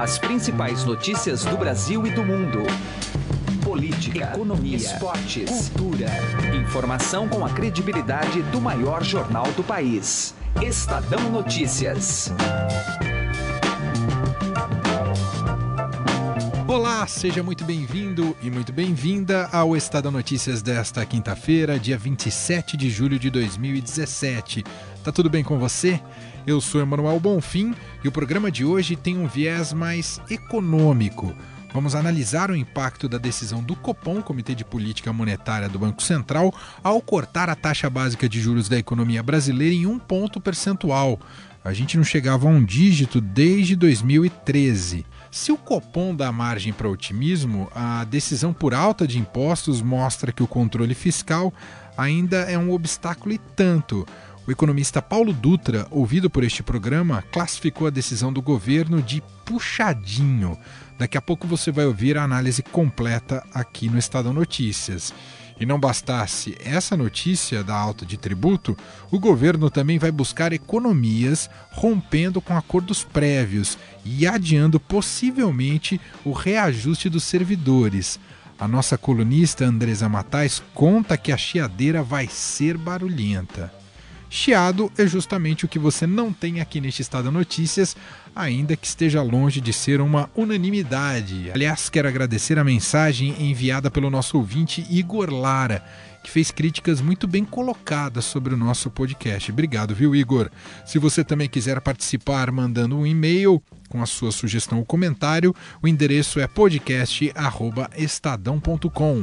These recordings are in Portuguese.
As principais notícias do Brasil e do mundo. Política, economia, esportes, cultura. Informação com a credibilidade do maior jornal do país. Estadão Notícias. Olá, seja muito bem-vindo e muito bem-vinda ao Estadão Notícias desta quinta-feira, dia 27 de julho de 2017. Tá tudo bem com você? Eu sou Emanuel Bonfim e o programa de hoje tem um viés mais econômico. Vamos analisar o impacto da decisão do Copom, Comitê de Política Monetária do Banco Central, ao cortar a taxa básica de juros da economia brasileira em um ponto percentual. A gente não chegava a um dígito desde 2013. Se o Copom dá margem para otimismo, a decisão por alta de impostos mostra que o controle fiscal ainda é um obstáculo e tanto. O economista Paulo Dutra, ouvido por este programa, classificou a decisão do governo de puxadinho. Daqui a pouco você vai ouvir a análise completa aqui no Estadão Notícias. E não bastasse essa notícia da alta de tributo, o governo também vai buscar economias rompendo com acordos prévios e adiando possivelmente o reajuste dos servidores. A nossa colunista Andresa Matais conta que a chiadeira vai ser barulhenta. Chiado é justamente o que você não tem aqui neste Estado Notícias, ainda que esteja longe de ser uma unanimidade. Aliás, quero agradecer a mensagem enviada pelo nosso ouvinte Igor Lara, que fez críticas muito bem colocadas sobre o nosso podcast. Obrigado, viu, Igor? Se você também quiser participar mandando um e-mail com a sua sugestão ou comentário, o endereço é podcast@estadão.com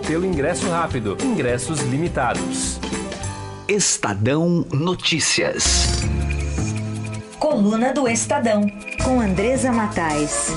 pelo ingresso rápido. Ingressos limitados. Estadão Notícias. Coluna do Estadão, com Andresa Matais.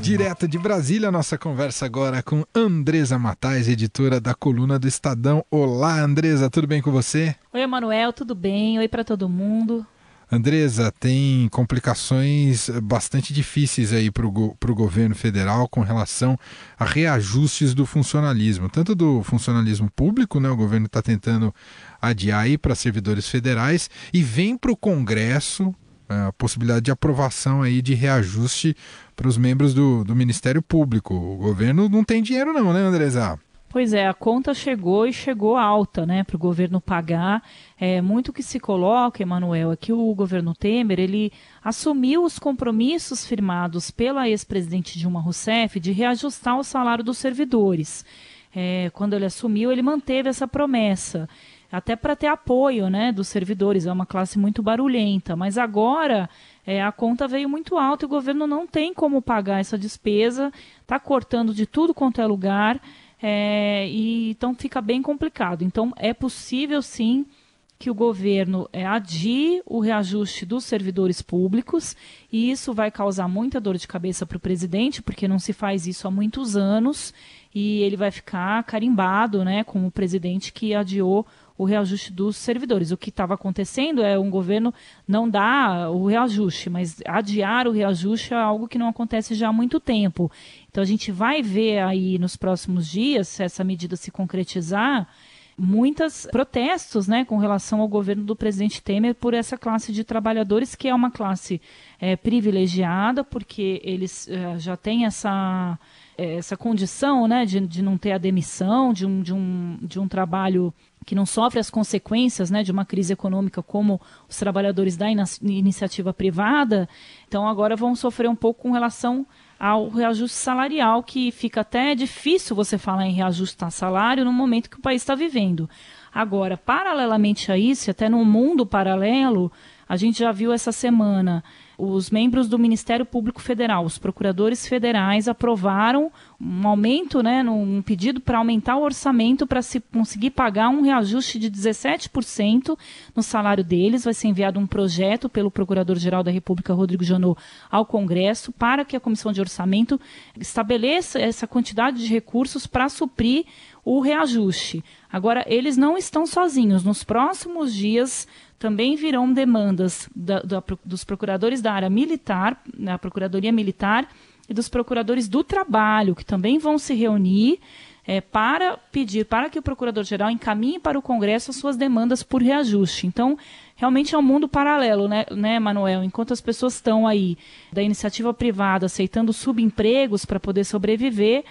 Direto de Brasília, nossa conversa agora com Andresa Matais, editora da coluna do Estadão. Olá, Andresa, tudo bem com você? Oi, Emanuel, tudo bem? Oi para todo mundo. Andresa, tem complicações bastante difíceis aí para o go governo federal com relação a reajustes do funcionalismo, tanto do funcionalismo público, né? O governo está tentando adiar aí para servidores federais e vem para o Congresso é, a possibilidade de aprovação aí de reajuste para os membros do, do Ministério Público. O governo não tem dinheiro não, né, Andresa? Pois é, a conta chegou e chegou alta, né, para o governo pagar. É, muito que se coloca, Emanuel, é que o governo Temer ele assumiu os compromissos firmados pela ex-presidente Dilma Rousseff de reajustar o salário dos servidores. É, quando ele assumiu, ele manteve essa promessa, até para ter apoio, né, dos servidores. É uma classe muito barulhenta, mas agora é, a conta veio muito alta e o governo não tem como pagar essa despesa, está cortando de tudo quanto é lugar. É, e então fica bem complicado. Então é possível sim que o governo é, adie o reajuste dos servidores públicos e isso vai causar muita dor de cabeça para o presidente, porque não se faz isso há muitos anos e ele vai ficar carimbado né, como o presidente que adiou o reajuste dos servidores. O que estava acontecendo é um governo não dá o reajuste, mas adiar o reajuste é algo que não acontece já há muito tempo. Então a gente vai ver aí nos próximos dias, se essa medida se concretizar, muitos protestos né, com relação ao governo do presidente Temer por essa classe de trabalhadores, que é uma classe é, privilegiada, porque eles é, já têm essa, é, essa condição né, de, de não ter a demissão, de um, de um, de um trabalho que não sofre as consequências né, de uma crise econômica como os trabalhadores da iniciativa privada, então agora vão sofrer um pouco com relação ao reajuste salarial, que fica até difícil você falar em reajustar salário no momento que o país está vivendo. Agora, paralelamente a isso, até no mundo paralelo, A gente já viu essa semana os membros do Ministério Público Federal, os procuradores federais, aprovaram um aumento, né, um pedido para aumentar o orçamento para se conseguir pagar um reajuste de 17% no salário deles. Vai ser enviado um projeto pelo Procurador-Geral da República, Rodrigo Janot, ao Congresso para que a Comissão de Orçamento estabeleça essa quantidade de recursos para suprir o reajuste. Agora, eles não estão sozinhos. Nos próximos dias também virão demandas da, da, dos procuradores da área militar, da Procuradoria Militar e dos procuradores do trabalho, que também vão se reunir é, para pedir para que o procurador-geral encaminhe para o Congresso as suas demandas por reajuste. Então, realmente é um mundo paralelo, né, né Manuel? Enquanto as pessoas estão aí da iniciativa privada aceitando subempregos para poder sobreviver,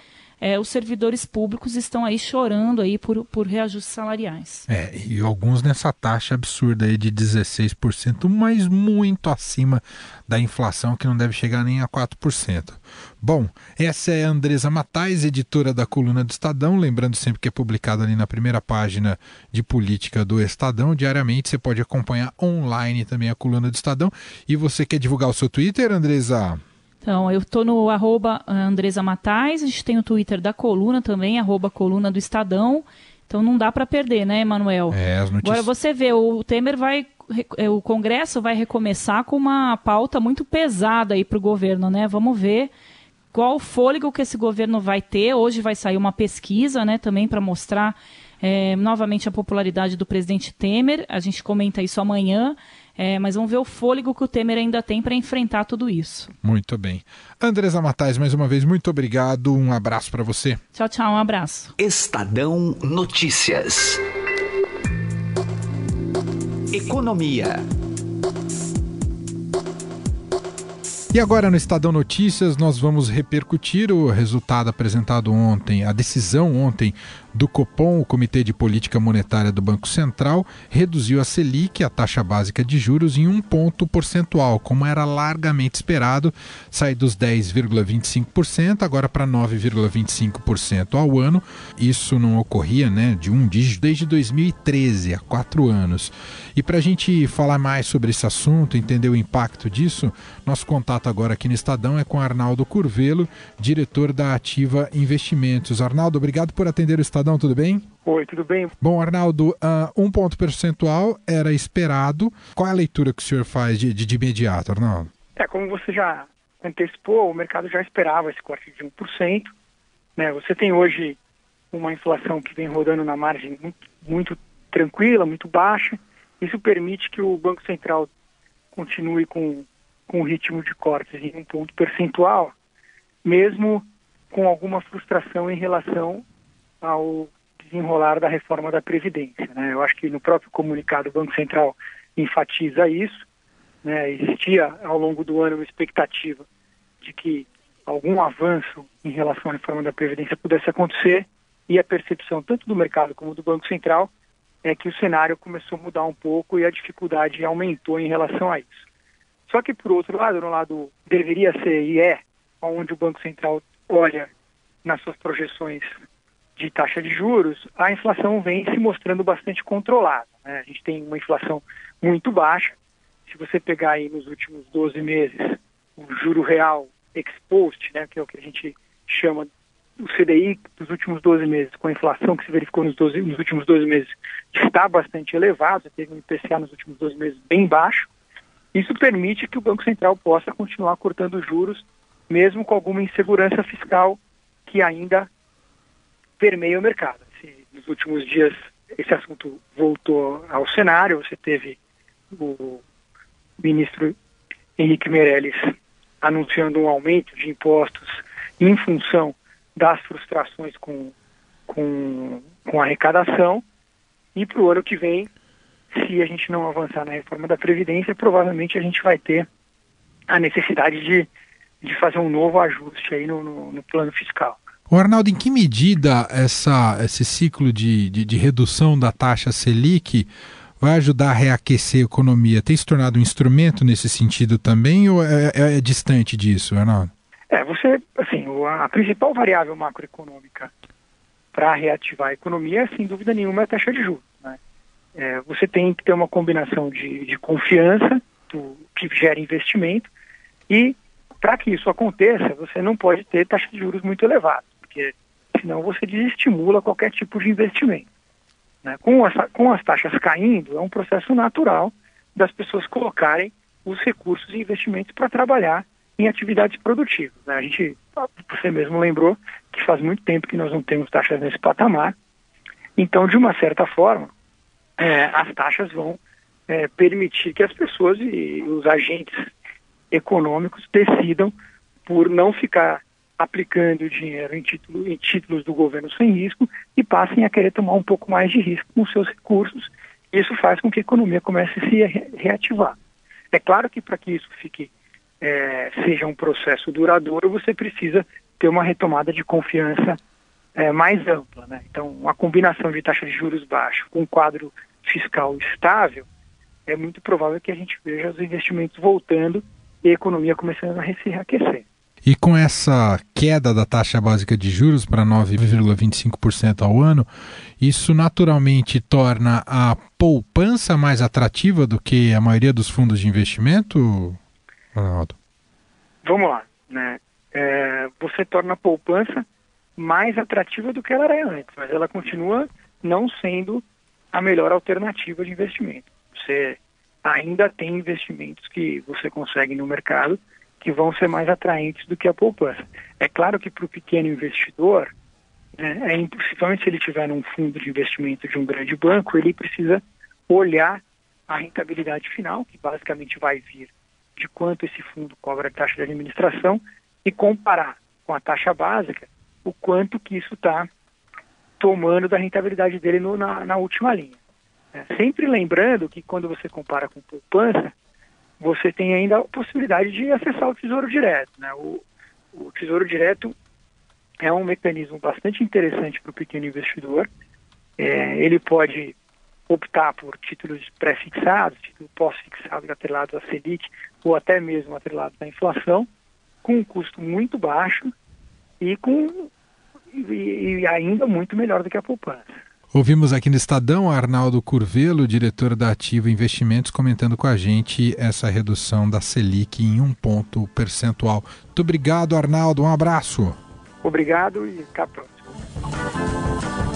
é, os servidores públicos estão aí chorando aí por, por reajustes salariais. É, e alguns nessa taxa absurda aí de 16%, mas muito acima da inflação que não deve chegar nem a 4%. Bom, essa é a Andresa Matais, editora da coluna do Estadão, lembrando sempre que é publicada ali na primeira página de política do Estadão. Diariamente você pode acompanhar online também a coluna do Estadão. E você quer divulgar o seu Twitter, Andresa? Então, eu estou no arroba eh, Andresa Matais, a gente tem o Twitter da coluna também, arroba coluna do Estadão. Então não dá para perder, né, Emanuel? É, as notícias... Agora você vê, o Temer vai. Eh, o Congresso vai recomeçar com uma pauta muito pesada aí para o governo, né? Vamos ver qual fôlego que esse governo vai ter. Hoje vai sair uma pesquisa, né, também para mostrar é, novamente a popularidade do presidente Temer. A gente comenta isso amanhã. É, mas vamos ver o fôlego que o Temer ainda tem para enfrentar tudo isso. Muito bem. Andresa Matais, mais uma vez, muito obrigado. Um abraço para você. Tchau, tchau. Um abraço. Estadão Notícias. Economia. E agora no Estadão Notícias nós vamos repercutir o resultado apresentado ontem, a decisão ontem do Copom, o Comitê de Política Monetária do Banco Central, reduziu a Selic, a taxa básica de juros, em um ponto percentual, como era largamente esperado, sai dos 10,25% agora para 9,25% ao ano. Isso não ocorria né, de um dígito desde 2013, há quatro anos. E para a gente falar mais sobre esse assunto, entender o impacto disso, nosso contato agora aqui no Estadão é com Arnaldo Curvelo, diretor da Ativa Investimentos. Arnaldo, obrigado por atender o Estadão Tudo bem? Oi, tudo bem? Bom, Arnaldo, uh, um ponto percentual era esperado. Qual é a leitura que o senhor faz de, de, de imediato, Arnaldo? É, como você já antecipou, o mercado já esperava esse corte de 1%. Né? Você tem hoje uma inflação que vem rodando na margem muito, muito tranquila, muito baixa. Isso permite que o Banco Central continue com, com o ritmo de cortes em um ponto percentual, mesmo com alguma frustração em relação ao desenrolar da reforma da Previdência. Né? Eu acho que no próprio comunicado o Banco Central enfatiza isso. Né? Existia ao longo do ano uma expectativa de que algum avanço em relação à reforma da Previdência pudesse acontecer e a percepção tanto do mercado como do Banco Central é que o cenário começou a mudar um pouco e a dificuldade aumentou em relação a isso. Só que, por outro lado, no lado deveria ser e é, onde o Banco Central olha nas suas projeções de taxa de juros, a inflação vem se mostrando bastante controlada. Né? A gente tem uma inflação muito baixa. Se você pegar aí nos últimos 12 meses o juro real expost, né, que é o que a gente chama o CDI dos últimos 12 meses, com a inflação que se verificou nos, 12, nos últimos 12 meses, está bastante elevado, teve um IPCA nos últimos 12 meses bem baixo. Isso permite que o Banco Central possa continuar cortando juros, mesmo com alguma insegurança fiscal que ainda permeia o mercado. Se nos últimos dias esse assunto voltou ao cenário, você teve o ministro Henrique Meirelles anunciando um aumento de impostos em função das frustrações com, com, com a arrecadação. E para o ano que vem, se a gente não avançar na reforma da Previdência, provavelmente a gente vai ter a necessidade de, de fazer um novo ajuste aí no, no, no plano fiscal. O Arnaldo, em que medida essa, esse ciclo de, de, de, redução da taxa Selic vai ajudar a reaquecer a economia? Tem se tornado um instrumento nesse sentido também ou é, é, é distante disso, Arnaldo? É, você, assim, a principal variável macroeconômica para reativar a economia, sem dúvida nenhuma, é a taxa de juros. Né? é, você tem que ter uma combinação de, de confiança do, que gera investimento e para que isso aconteça, você não pode ter taxa de juros muito elevada, porque senão você desestimula qualquer tipo de investimento. Né? Com, as, com as taxas caindo, é um processo natural das pessoas colocarem os recursos e investimentos para trabalhar em atividades produtivas. Né? A gente, você mesmo lembrou que faz muito tempo que nós não temos taxas nesse patamar. Então, de uma certa forma, é, as taxas vão é, permitir que as pessoas e os agentes econômicos decidam por não ficar aplicando dinheiro em, título, em títulos do governo sem risco e passem a querer tomar um pouco mais de risco com seus recursos. Isso faz com que a economia comece a se reativar. É claro que para que isso fique é, seja um processo duradouro, você precisa ter uma retomada de confiança é, mais ampla. Né? Então, uma combinação de taxa de juros baixo com um quadro fiscal estável, é muito provável que a gente veja os investimentos voltando e a economia começando a se reaquecer. E com essa queda da taxa básica de juros para 9,25% ao ano, isso naturalmente torna a poupança mais atrativa do que a maioria dos fundos de investimento, Ronaldo? Vamos lá. Né? É, você torna a poupança mais atrativa do que ela era antes, mas ela continua não sendo a melhor alternativa de investimento. Você ainda tem investimentos que você consegue no mercado que vão ser mais atraentes do que a poupança. É claro que para o pequeno investidor, né, é impossível, se ele tiver num fundo de investimento de um grande banco, ele precisa olhar a rentabilidade final, que basicamente vai vir de quanto esse fundo cobra a taxa de administração, e comparar com a taxa básica o quanto que isso está tomando da rentabilidade dele no, na, na, última linha. É, sempre lembrando que quando você compara com poupança, você tem ainda a possibilidade de acessar o Tesouro Direto. Né? O, o Tesouro Direto é um mecanismo bastante interessante para o pequeno investidor. É, ele pode optar por títulos pré-fixados, títulos pós-fixados atrelados à Selic ou até mesmo atrelados à inflação, com um custo muito baixo e com e, e ainda muito melhor do que a poupança. Ouvimos aqui no Estadão Arnaldo Curvelo, diretor da Ativa Investimentos, comentando com a gente essa redução da Selic em um ponto percentual. Muito obrigado, Arnaldo. Um abraço. Obrigado e até a próxima.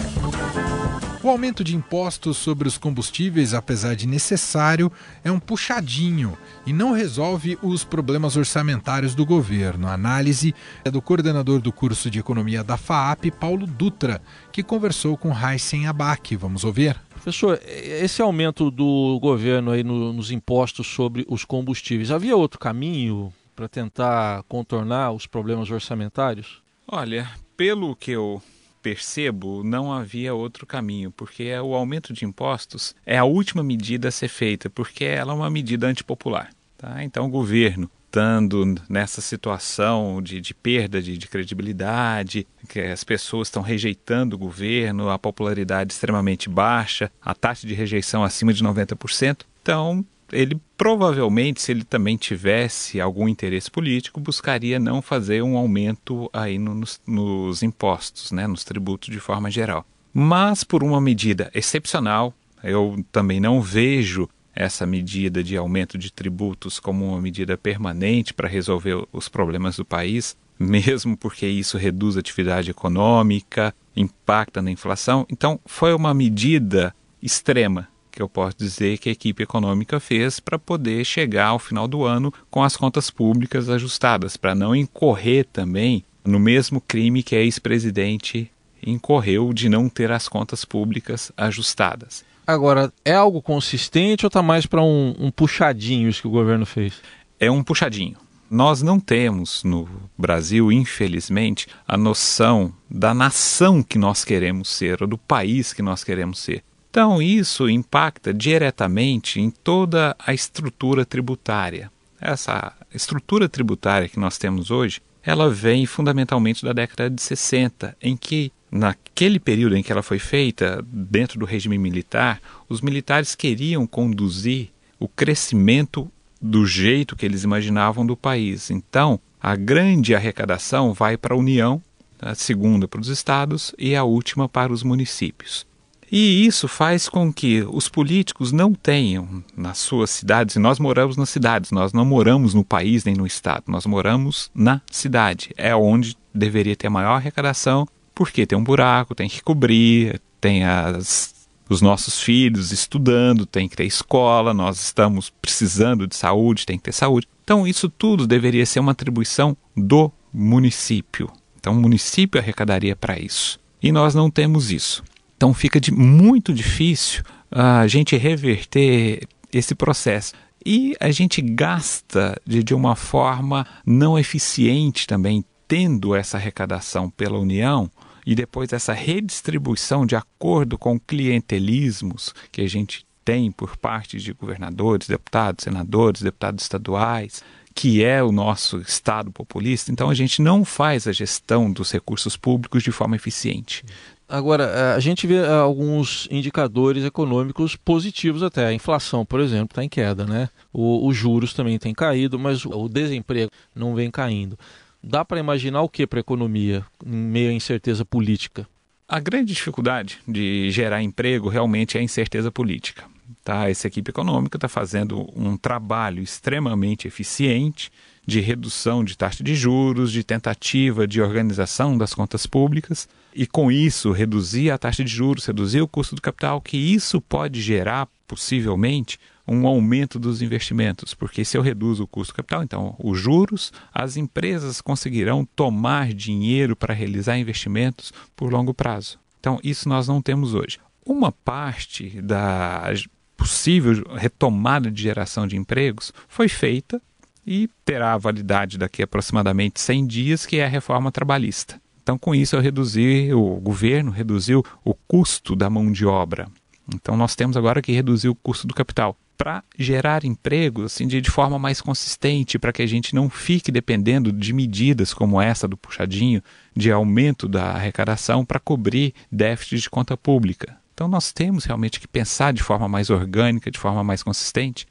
O aumento de impostos sobre os combustíveis, apesar de necessário, é um puxadinho e não resolve os problemas orçamentários do governo. A análise é do coordenador do curso de economia da FAAP, Paulo Dutra, que conversou com Heisen Abac. Vamos ouvir? Professor, esse aumento do governo aí no, nos impostos sobre os combustíveis, havia outro caminho para tentar contornar os problemas orçamentários? Olha, pelo que eu percebo, não havia outro caminho, porque o aumento de impostos é a última medida a ser feita, porque ela é uma medida antipopular. Tá? Então, o governo, estando nessa situação de, de perda de, de, credibilidade, que as pessoas estão rejeitando o governo, a popularidade extremamente baixa, a taxa de rejeição acima de 90%, então ele provavelmente, se ele também tivesse algum interesse político, buscaria não fazer um aumento aí nos, nos impostos, né, nos tributos de forma geral. Mas por uma medida excepcional, eu também não vejo essa medida de aumento de tributos como uma medida permanente para resolver os problemas do país, mesmo porque isso reduz a atividade econômica, impacta na inflação. Então, foi uma medida extrema que eu posso dizer que a equipe econômica fez para poder chegar ao final do ano com as contas públicas ajustadas, para não incorrer também no mesmo crime que a ex-presidente incorreu de não ter as contas públicas ajustadas. Agora, é algo consistente ou está mais para um, um puxadinho isso que o governo fez? É um puxadinho. Nós não temos no Brasil, infelizmente, a noção da nação que nós queremos ser, ou do país que nós queremos ser. Então, isso impacta diretamente em toda a estrutura tributária. Essa estrutura tributária que nós temos hoje, ela vem fundamentalmente da década de 60, em que, naquele período em que ela foi feita, dentro do regime militar, os militares queriam conduzir o crescimento do jeito que eles imaginavam do país. Então, a grande arrecadação vai para a União, a segunda para os estados e a última para os municípios. E isso faz com que os políticos não tenham nas suas cidades, e nós moramos nas cidades, nós não moramos no país nem no estado, nós moramos na cidade. É onde deveria ter maior arrecadação, porque tem um buraco, tem que cobrir, tem as, os nossos filhos estudando, tem que ter escola, nós estamos precisando de saúde, tem que ter saúde. Então, isso tudo deveria ser uma atribuição do município. Então, o município arrecadaria para isso. E nós não temos isso. Então, fica de, muito difícil a gente reverter esse processo. E a gente gasta de, de uma forma não eficiente também, tendo essa arrecadação pela União e depois essa redistribuição de acordo com clientelismos que a gente tem por parte de governadores, deputados, senadores, deputados estaduais, que é o nosso Estado populista, então a gente não faz a gestão dos recursos públicos de forma eficiente. Agora, é, a gente vê é, alguns indicadores econômicos positivos até. A inflação, por exemplo, está em queda, né? O, os juros também têm caído, mas o desemprego não vem caindo. Dá para imaginar o que para a economia em meio à incerteza política? A grande dificuldade de gerar emprego realmente é a incerteza política. Tá? Essa equipe econômica está fazendo um trabalho extremamente eficiente de redução de taxa de juros, de tentativa de organização das contas públicas e com isso reduzir a taxa de juros, reduzir o custo do capital, que isso pode gerar possivelmente um aumento dos investimentos, porque se eu reduzo o custo do capital, então os juros, as empresas conseguirão tomar dinheiro para realizar investimentos por longo prazo. Então isso nós não temos hoje. Uma parte da possível retomada de geração de empregos foi feita e terá validade daqui a aproximadamente 100 dias, que é a reforma trabalhista. Então, com isso, eu reduzi, o governo reduziu o custo da mão de obra. Então, nós temos agora que reduzir o custo do capital para gerar empregos assim, de, de forma mais consistente, para que a gente não fique dependendo de medidas como essa do puxadinho, de aumento da arrecadação para cobrir déficit de conta pública. Então nós temos realmente que pensar de forma mais orgânica, de forma mais consistente,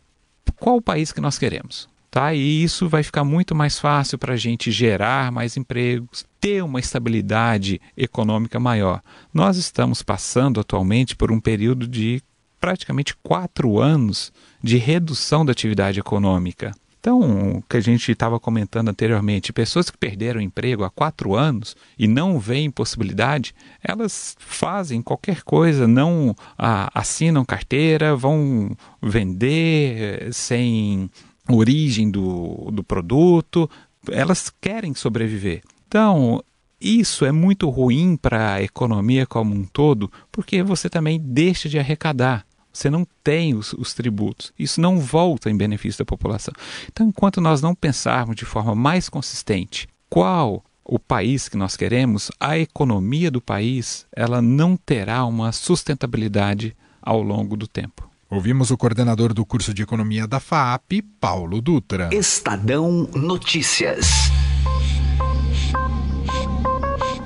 qual o país que nós queremos. Tá? E isso vai ficar muito mais fácil para a gente gerar mais empregos, ter uma estabilidade econômica maior. Nós estamos passando atualmente por um período de praticamente quatro anos de redução da atividade econômica. Então, o que a gente estava comentando anteriormente, pessoas que perderam emprego há quatro anos e não veem possibilidade, elas fazem qualquer coisa, não ah, assinam carteira, vão vender eh, sem origem do, do produto, elas querem sobreviver. Então, isso é muito ruim para a economia como um todo, porque você também deixa de arrecadar você não tem os, os, tributos. Isso não volta em benefício da população. Então, enquanto nós não pensarmos de forma mais consistente qual o país que nós queremos, a economia do país, ela não terá uma sustentabilidade ao longo do tempo. Ouvimos o coordenador do curso de economia da FAAP, Paulo Dutra. Estadão Notícias.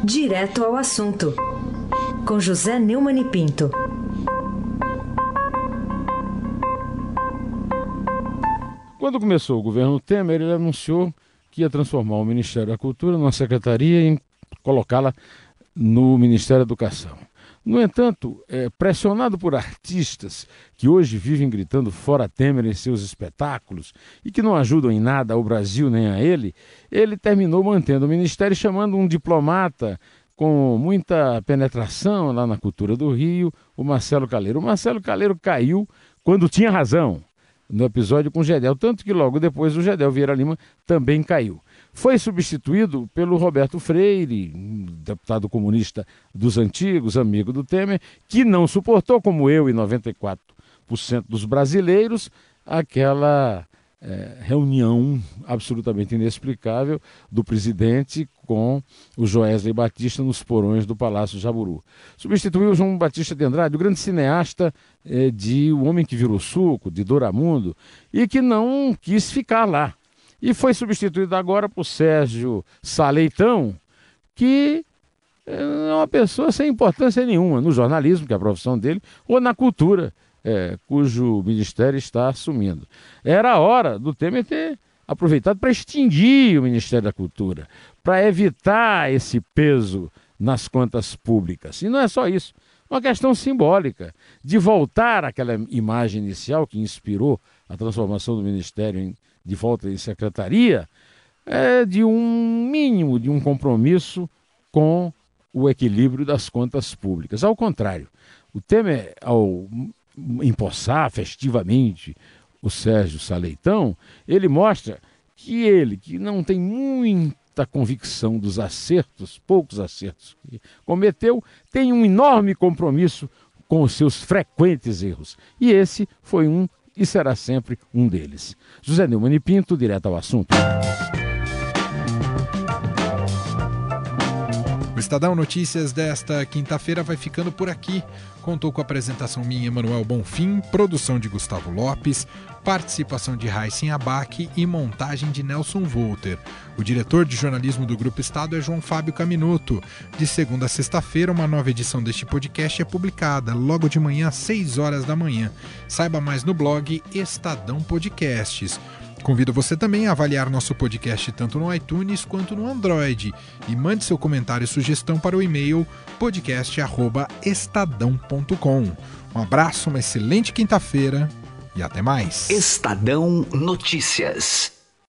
Direto ao assunto. Com José Neumann e Pinto. Quando começou o governo Temer, ele anunciou que ia transformar o Ministério da Cultura numa secretaria e colocá-la no Ministério da Educação. No entanto, é, pressionado por artistas que hoje vivem gritando fora Temer em seus espetáculos e que não ajudam em nada ao Brasil nem a ele, ele terminou mantendo o ministério chamando um diplomata com muita penetração lá na cultura do Rio, o Marcelo Caleiro. O Marcelo Caleiro caiu quando tinha razão no episódio com o Gedel, tanto que logo depois o Gedel Vieira Lima também caiu. Foi substituído pelo Roberto Freire, deputado comunista dos antigos, amigo do Temer, que não suportou, como eu e 94% dos brasileiros, aquela é, reunião absolutamente inexplicável do presidente com o Joesley Batista nos porões do Palácio Jaburu. Substituiu João Batista de Andrade, o grande cineasta é, de O Homem que Virou Suco, de Doramundo, e que não quis ficar lá. E foi substituído agora por Sérgio Saleitão, que é uma pessoa sem importância nenhuma no jornalismo, que é a profissão dele, ou na cultura é, cujo ministério está assumindo. Era a hora do Temer ter aproveitado para extinguir o Ministério da Cultura, para evitar esse peso nas contas públicas. E não é só isso. uma questão simbólica de voltar àquela imagem inicial que inspirou a transformação do Ministério em, de volta em secretaria, é, de um mínimo, de um compromisso com o equilíbrio das contas públicas. Ao contrário, o Temer, ao empossar festivamente o Sérgio Saleitão, ele mostra que ele, que não tem muita convicção dos acertos, poucos acertos que cometeu, tem um enorme compromisso com os seus frequentes erros. E esse foi um e será sempre um deles. José Neumann e Pinto, direto ao assunto. Estadão Notícias desta quinta-feira vai ficando por aqui. Contou com a apresentação minha, Emanuel Bonfim, produção de Gustavo Lopes, participação de Raíssen Abac e montagem de Nelson Volter. O diretor de jornalismo do Grupo Estado é João Fábio Caminuto. De segunda a sexta-feira, uma nova edição deste podcast é publicada, logo de manhã às 6 horas da manhã. Saiba mais no blog Estadão Podcasts. Convido você também a avaliar nosso podcast tanto no iTunes quanto no Android e mande seu comentário e sugestão para o e-mail podcast@estadão.com. Um abraço, uma excelente quinta-feira e até mais. Estadão Notícias.